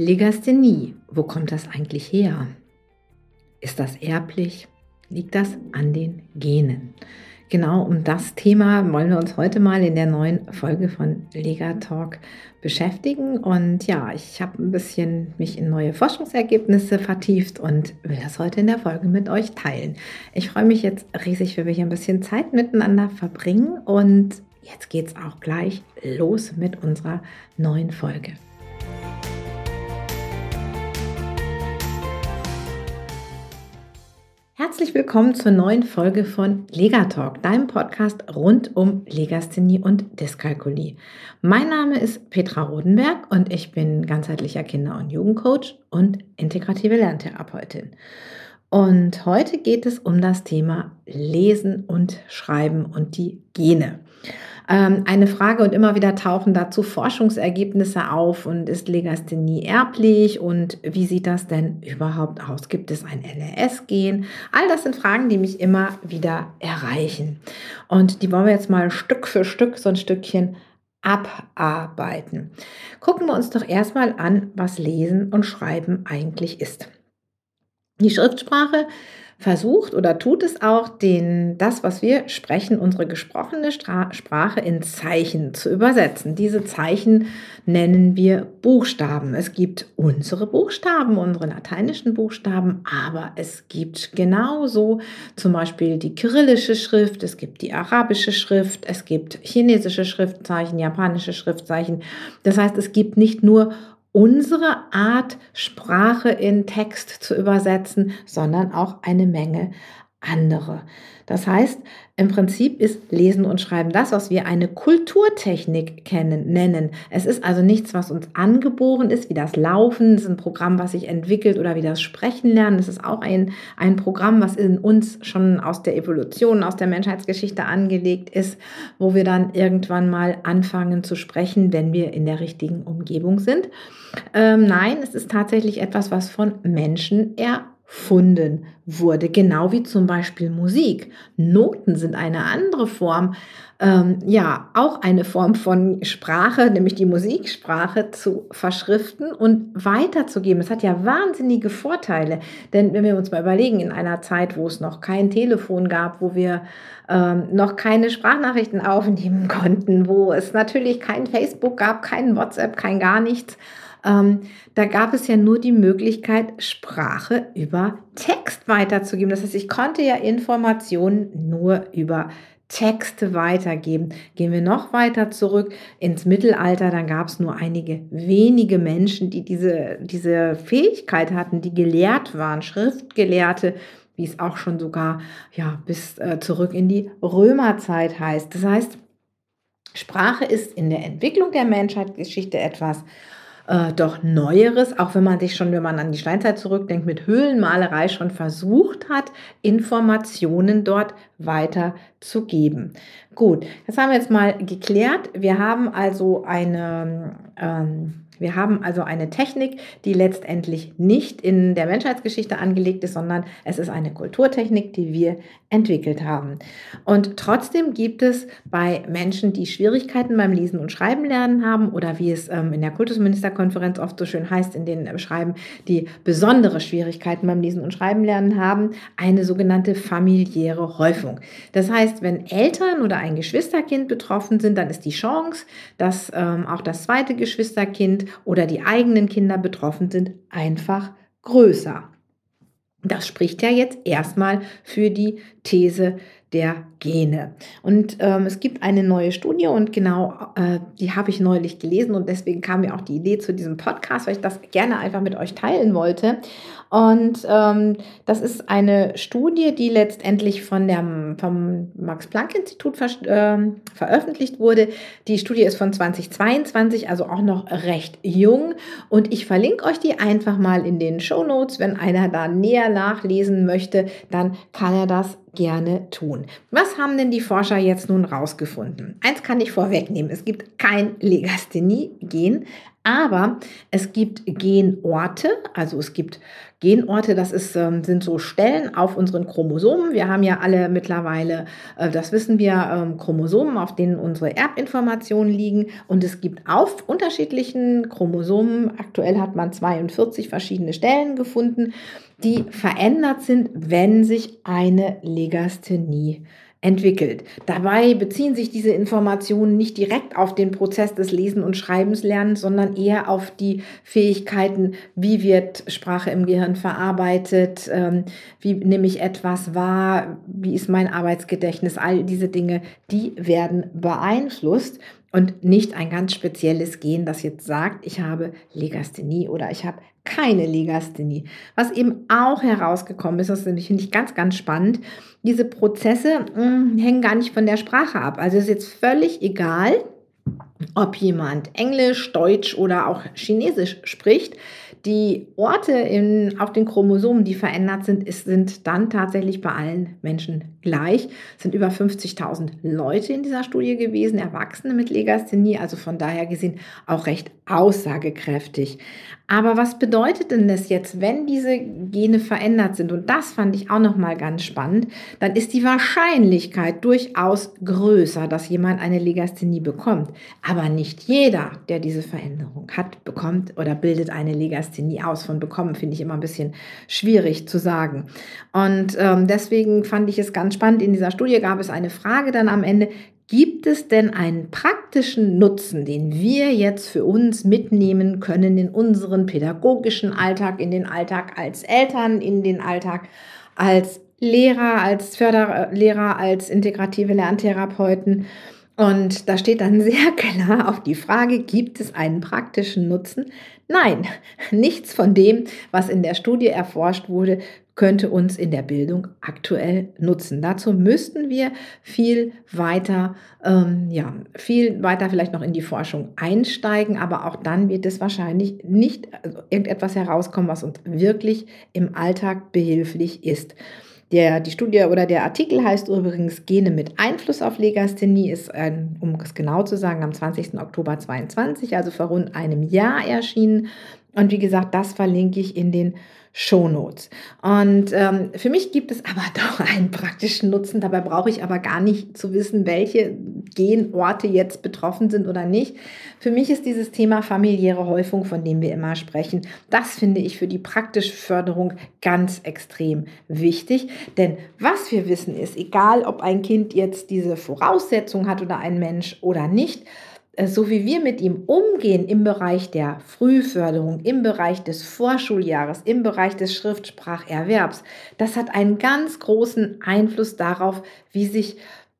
Legasthenie, wo kommt das eigentlich her? Ist das erblich? Liegt das an den Genen? Genau um das Thema wollen wir uns heute mal in der neuen Folge von Lega Talk beschäftigen. Und ja, ich habe ein bisschen mich in neue Forschungsergebnisse vertieft und will das heute in der Folge mit euch teilen. Ich freue mich jetzt riesig, wenn wir hier ein bisschen Zeit miteinander verbringen. Und jetzt geht es auch gleich los mit unserer neuen Folge. Herzlich willkommen zur neuen Folge von Legatalk, deinem Podcast rund um Legasthenie und Dyskalkulie. Mein Name ist Petra Rodenberg und ich bin ganzheitlicher Kinder- und Jugendcoach und integrative Lerntherapeutin. Und heute geht es um das Thema Lesen und Schreiben und die Gene ähm, eine Frage und immer wieder tauchen dazu Forschungsergebnisse auf und ist Legasthenie erblich und wie sieht das denn überhaupt aus? Gibt es ein LRS-Gen? All das sind Fragen, die mich immer wieder erreichen. Und die wollen wir jetzt mal Stück für Stück so ein Stückchen abarbeiten. Gucken wir uns doch erstmal an, was Lesen und Schreiben eigentlich ist. Die Schriftsprache versucht oder tut es auch, den, das, was wir sprechen, unsere gesprochene Stra Sprache in Zeichen zu übersetzen. Diese Zeichen nennen wir Buchstaben. Es gibt unsere Buchstaben, unsere lateinischen Buchstaben, aber es gibt genauso zum Beispiel die kyrillische Schrift, es gibt die arabische Schrift, es gibt chinesische Schriftzeichen, japanische Schriftzeichen. Das heißt, es gibt nicht nur unsere Art, Sprache in Text zu übersetzen, sondern auch eine Menge andere. Das heißt, im Prinzip ist Lesen und Schreiben das, was wir eine Kulturtechnik kennen, nennen. Es ist also nichts, was uns angeboren ist, wie das Laufen, es ist ein Programm, was sich entwickelt oder wie das Sprechen lernen. Es ist auch ein, ein Programm, was in uns schon aus der Evolution, aus der Menschheitsgeschichte angelegt ist, wo wir dann irgendwann mal anfangen zu sprechen, wenn wir in der richtigen Umgebung sind. Ähm, nein, es ist tatsächlich etwas, was von Menschen er erfunden wurde, genau wie zum Beispiel Musik. Noten sind eine andere Form, ähm, ja, auch eine Form von Sprache, nämlich die Musiksprache zu verschriften und weiterzugeben. Es hat ja wahnsinnige Vorteile, denn wenn wir uns mal überlegen, in einer Zeit, wo es noch kein Telefon gab, wo wir ähm, noch keine Sprachnachrichten aufnehmen konnten, wo es natürlich kein Facebook gab, kein WhatsApp, kein gar nichts, ähm, da gab es ja nur die Möglichkeit, Sprache über Text weiterzugeben. Das heißt, ich konnte ja Informationen nur über Texte weitergeben. Gehen wir noch weiter zurück ins Mittelalter, dann gab es nur einige wenige Menschen, die diese, diese Fähigkeit hatten, die gelehrt waren, Schriftgelehrte, wie es auch schon sogar ja, bis äh, zurück in die Römerzeit heißt. Das heißt, Sprache ist in der Entwicklung der Menschheitsgeschichte etwas, äh, doch Neueres, auch wenn man sich schon, wenn man an die Steinzeit zurückdenkt, mit Höhlenmalerei schon versucht hat, Informationen dort weiterzugeben. Gut, das haben wir jetzt mal geklärt. Wir haben also eine ähm, wir haben also eine Technik, die letztendlich nicht in der Menschheitsgeschichte angelegt ist, sondern es ist eine Kulturtechnik, die wir entwickelt haben. Und trotzdem gibt es bei Menschen, die Schwierigkeiten beim Lesen und Schreiben lernen haben oder wie es ähm, in der Kultusministerkonferenz oft so schön heißt, in den Beschreiben, die besondere Schwierigkeiten beim Lesen und Schreiben lernen haben, eine sogenannte familiäre Häufung. Das heißt, wenn Eltern oder ein Geschwisterkind betroffen sind, dann ist die Chance, dass ähm, auch das zweite Geschwisterkind oder die eigenen Kinder betroffen sind, einfach größer. Das spricht ja jetzt erstmal für die These der Gene. Und ähm, es gibt eine neue Studie und genau äh, die habe ich neulich gelesen und deswegen kam mir auch die Idee zu diesem Podcast, weil ich das gerne einfach mit euch teilen wollte. Und ähm, das ist eine Studie, die letztendlich von der, vom Max-Planck-Institut ver äh, veröffentlicht wurde. Die Studie ist von 2022, also auch noch recht jung. Und ich verlinke euch die einfach mal in den Show Notes. Wenn einer da näher nachlesen möchte, dann kann er das gerne tun. Was haben denn die Forscher jetzt nun rausgefunden? Eins kann ich vorwegnehmen. Es gibt kein Legasthenie-Gen, Aber es gibt Genorte, also es gibt Genorte, das ist, ähm, sind so Stellen auf unseren Chromosomen. Wir haben ja alle mittlerweile, äh, das wissen wir, ähm, Chromosomen, auf denen unsere Erbinformationen liegen. Und es gibt auf unterschiedlichen Chromosomen, aktuell hat man 42 verschiedene Stellen gefunden, die verändert sind, wenn sich eine Legasthenie entwickelt. Dabei beziehen sich diese Informationen nicht direkt auf den Prozess des Lesen und Schreibens lernens, sondern eher auf die Fähigkeiten, wie wird Sprache im Gehirn verarbeitet, ähm, wie nehme ich etwas wahr, wie ist mein Arbeitsgedächtnis, all diese Dinge, die werden beeinflusst und nicht ein ganz spezielles Gen, das jetzt sagt, ich habe Legasthenie oder ich habe keine Legasthenie. Was eben auch herausgekommen ist, das finde ich ganz, ganz spannend, diese Prozesse mh, hm, hängen gar nicht von der Sprache ab. Also ist jetzt völlig egal, ob jemand Englisch, Deutsch oder auch Chinesisch spricht. Die Orte in, auf den Chromosomen, die verändert sind, ist, sind dann tatsächlich bei allen Menschen gleich. Es sind über 50.000 Leute in dieser Studie gewesen, Erwachsene mit Legasthenie, also von daher gesehen auch recht aussagekräftig. Aber was bedeutet denn das jetzt, wenn diese Gene verändert sind? Und das fand ich auch noch mal ganz spannend. Dann ist die Wahrscheinlichkeit durchaus größer, dass jemand eine Legasthenie bekommt. Aber nicht jeder, der diese Veränderung hat, bekommt oder bildet eine Legasthenie aus. Von bekommen finde ich immer ein bisschen schwierig zu sagen. Und ähm, deswegen fand ich es ganz spannend. In dieser Studie gab es eine Frage dann am Ende. Gibt es denn einen praktischen Nutzen, den wir jetzt für uns mitnehmen können in unseren pädagogischen Alltag, in den Alltag als Eltern, in den Alltag als Lehrer, als Förderlehrer, als integrative Lerntherapeuten? Und da steht dann sehr klar auf die Frage, gibt es einen praktischen Nutzen? Nein, nichts von dem, was in der Studie erforscht wurde, könnte uns in der Bildung aktuell nutzen. Dazu müssten wir viel weiter, ähm, ja, viel weiter vielleicht noch in die Forschung einsteigen, aber auch dann wird es wahrscheinlich nicht also irgendetwas herauskommen, was uns wirklich im Alltag behilflich ist. Der, die Studie oder der Artikel heißt übrigens Gene mit Einfluss auf Legasthenie, ist, ein, um es genau zu sagen, am 20. Oktober 22, also vor rund einem Jahr erschienen. Und wie gesagt, das verlinke ich in den Shownotes. Und ähm, für mich gibt es aber doch einen praktischen Nutzen. Dabei brauche ich aber gar nicht zu wissen, welche Genorte jetzt betroffen sind oder nicht. Für mich ist dieses Thema familiäre Häufung, von dem wir immer sprechen, das finde ich für die praktische Förderung ganz extrem wichtig. Denn was wir wissen ist, egal ob ein Kind jetzt diese Voraussetzung hat oder ein Mensch oder nicht, so wie wir mit ihm umgehen im Bereich der Frühförderung, im Bereich des Vorschuljahres, im Bereich des Schriftspracherwerbs, das hat einen ganz großen Einfluss darauf, wie sich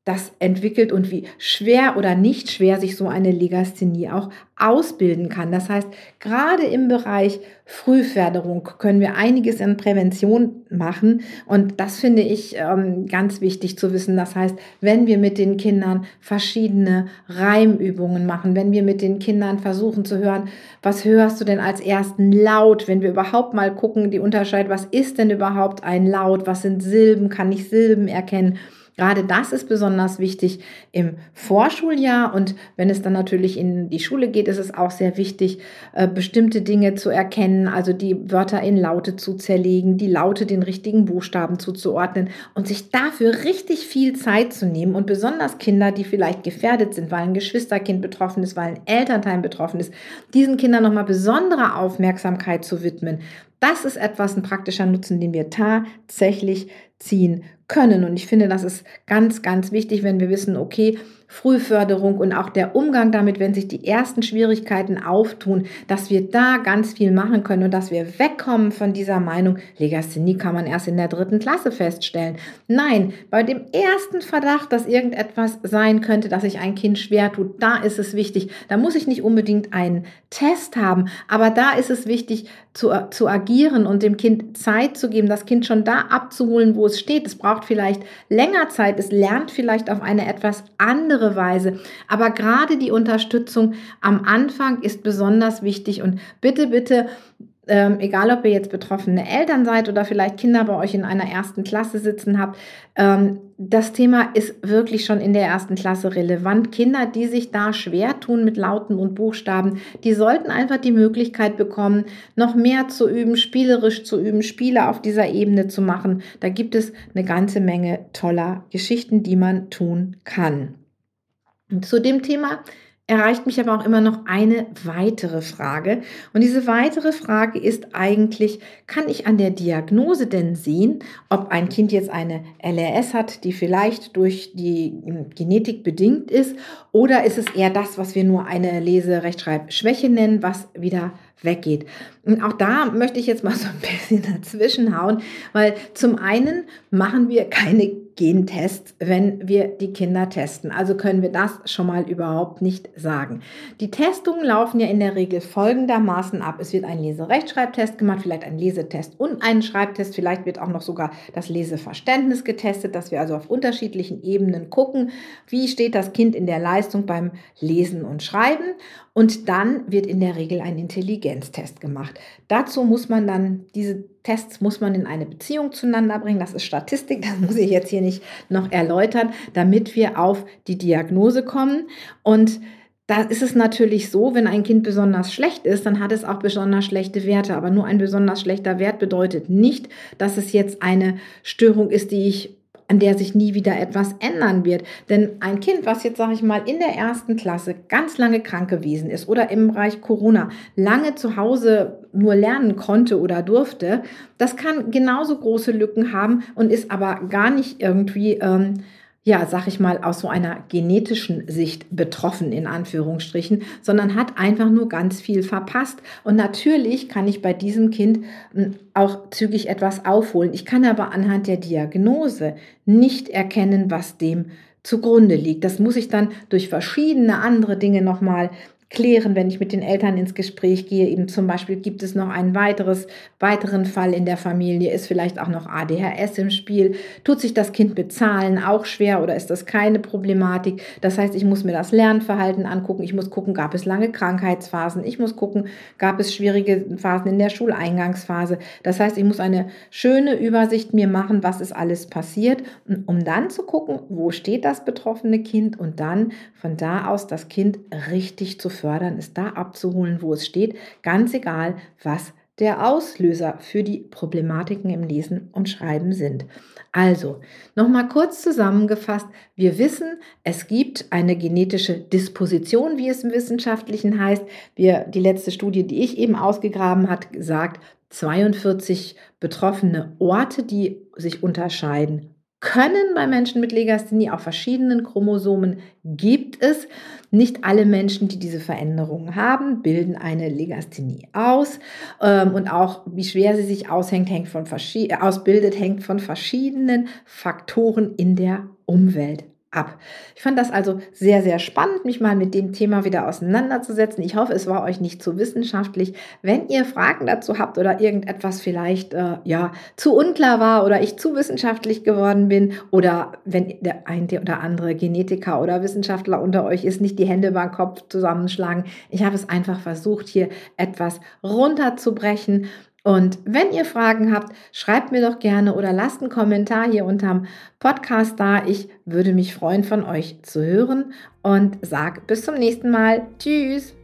das entwickelt und wie schwer oder nicht schwer sich so eine Legasthenie auch ausbilden kann. Das heißt, gerade im Bereich Frühförderung können wir einiges in Prävention machen. Und das finde ich ähm, ganz wichtig zu wissen. Das heißt, wenn wir mit den Kindern verschiedene Reimübungen machen, wenn wir mit den Kindern versuchen zu hören, was hörst du denn als ersten Laut, wenn wir überhaupt mal gucken, die Unterscheid, was ist denn überhaupt ein Laut, was sind Silben, kann ich Silben erkennen Gerade das ist besonders wichtig im Vorschuljahr und wenn es dann natürlich in die Schule geht, ist es auch sehr wichtig, äh, bestimmte Dinge zu erkennen, also die Wörter in Laute zu zerlegen, die Laute den richtigen Buchstaben zuzuordnen und sich dafür richtig viel Zeit zu nehmen und besonders Kinder, die vielleicht gefährdet sind, weil ein Geschwisterkind betroffen ist, weil ein Elternteil betroffen ist, diesen Kindern nochmal besondere Aufmerksamkeit zu widmen. Das ist etwas, ein praktischer Nutzen, den wir tatsächlich ziehen können. Und ich finde, das ist ganz, ganz wichtig, wenn wir wissen, okay, Frühförderung und auch der Umgang damit, wenn sich die ersten Schwierigkeiten auftun, dass wir da ganz viel machen können und dass wir wegkommen von dieser Meinung, Legasthenie kann man erst in der dritten Klasse feststellen. Nein, bei dem ersten Verdacht, dass irgendetwas sein könnte, dass sich ein Kind schwer tut, da ist es wichtig. Da muss ich nicht unbedingt einen Test haben, aber da ist es wichtig zu, zu agieren und dem Kind Zeit zu geben, das Kind schon da abzuholen, wo es steht. Es braucht vielleicht länger Zeit, es lernt vielleicht auf eine etwas andere andere Weise. Aber gerade die Unterstützung am Anfang ist besonders wichtig und bitte, bitte ähm, egal ob ihr jetzt betroffene Eltern seid oder vielleicht Kinder bei euch in einer ersten Klasse sitzen habt, ähm, das Thema ist wirklich schon in der ersten Klasse relevant. Kinder, die sich da schwer tun mit Lauten und Buchstaben, die sollten einfach die Möglichkeit bekommen, noch mehr zu üben, spielerisch zu üben, Spiele auf dieser Ebene zu machen. Da gibt es eine ganze Menge toller Geschichten, die man tun kann. Und zu dem Thema erreicht mich aber auch immer noch eine weitere Frage. Und diese weitere Frage ist eigentlich, kann ich an der Diagnose denn sehen, ob ein Kind jetzt eine LRS hat, die vielleicht durch die Genetik bedingt ist, oder ist es eher das, was wir nur eine Lese-Rechtschreibschwäche nennen, was wieder weggeht. Und auch da möchte ich jetzt mal so ein bisschen dazwischen hauen, weil zum einen machen wir keine Gentests, wenn wir die Kinder testen. Also können wir das schon mal überhaupt nicht sagen. Die Testungen laufen ja in der Regel folgendermaßen ab. Es wird ein Leserechtschreibtest gemacht, vielleicht ein Lesetest und ein Schreibtest. Vielleicht wird auch noch sogar das Leseverständnis getestet, dass wir also auf unterschiedlichen Ebenen gucken, wie steht das Kind in der Leistung beim Lesen und Schreiben. Und dann wird in der Regel ein Intelligenztest gemacht. Dazu muss man dann, diese Tests muss man in eine Beziehung zueinander bringen. Das ist Statistik, das muss ich jetzt hier nicht noch erläutern, damit wir auf die Diagnose kommen. Und da ist es natürlich so, wenn ein Kind besonders schlecht ist, dann hat es auch besonders schlechte Werte. Aber nur ein besonders schlechter Wert bedeutet nicht, dass es jetzt eine Störung ist, die ich an der sich nie wieder etwas ändern wird. Denn ein Kind, was jetzt, sage ich mal, in der ersten Klasse ganz lange krank gewesen ist oder im Bereich Corona lange zu Hause nur lernen konnte oder durfte, das kann genauso große Lücken haben und ist aber gar nicht irgendwie... Ähm, ja, sag ich mal, aus so einer genetischen Sicht betroffen, in Anführungsstrichen, sondern hat einfach nur ganz viel verpasst. Und natürlich kann ich bei diesem Kind hm, auch zügig etwas aufholen. Ich kann aber anhand der Diagnose nicht erkennen, was dem zugrunde liegt. Das muss ich dann durch verschiedene andere Dinge nochmal klären, wenn ich mit den Eltern ins Gespräch gehe. Eben zum Beispiel gibt es noch einen weiteres, weiteren Fall in der Familie, ist vielleicht auch noch ADHS im Spiel. Tut sich das Kind bezahlen auch schwer oder ist das keine Problematik? Das heißt, ich muss mir das Lernverhalten angucken. Ich muss gucken, gab es lange Krankheitsphasen? Ich muss gucken, gab es schwierige Phasen in der Schuleingangsphase? Das heißt, ich muss eine schöne Übersicht mir machen, was ist alles passiert, um dann zu gucken, wo steht das betroffene Kind und dann von da aus das Kind richtig zu fördern, es da abzuholen, wo es steht, ganz egal, was der Auslöser für die Problematiken im Lesen und Schreiben sind. Also, nochmal kurz zusammengefasst, wir wissen, es gibt eine genetische Disposition, wie es im Wissenschaftlichen heißt. Wir, die letzte Studie, die ich eben ausgegraben hat, gesagt, 42 betroffene Orte, die sich unterscheiden können bei Menschen mit Legasthenie auf verschiedenen Chromosomen gibt es. Nicht alle Menschen, die diese Veränderungen haben, bilden eine Legasthenie aus. Ähm, und auch wie schwer sie sich aushängt, hängt von ausbildet, hängt von verschiedenen Faktoren in der Umwelt ab. Ich fand das also sehr, sehr spannend, mich mal mit dem Thema wieder auseinanderzusetzen. Ich hoffe, es war euch nicht zu wissenschaftlich. Wenn ihr Fragen dazu habt oder irgendetwas vielleicht äh, ja zu unklar war oder ich zu wissenschaftlich geworden bin oder wenn der ein oder andere Genetiker oder Wissenschaftler unter euch ist, nicht die Hände beim Kopf zusammenschlagen. Ich habe es einfach versucht, hier etwas runterzubrechen und wenn ihr Fragen habt, schreibt mir doch gerne oder lasst einen Kommentar hier unterm Podcast da. Ich würde mich freuen, von euch zu hören und sag bis zum nächsten Mal. Tschüss.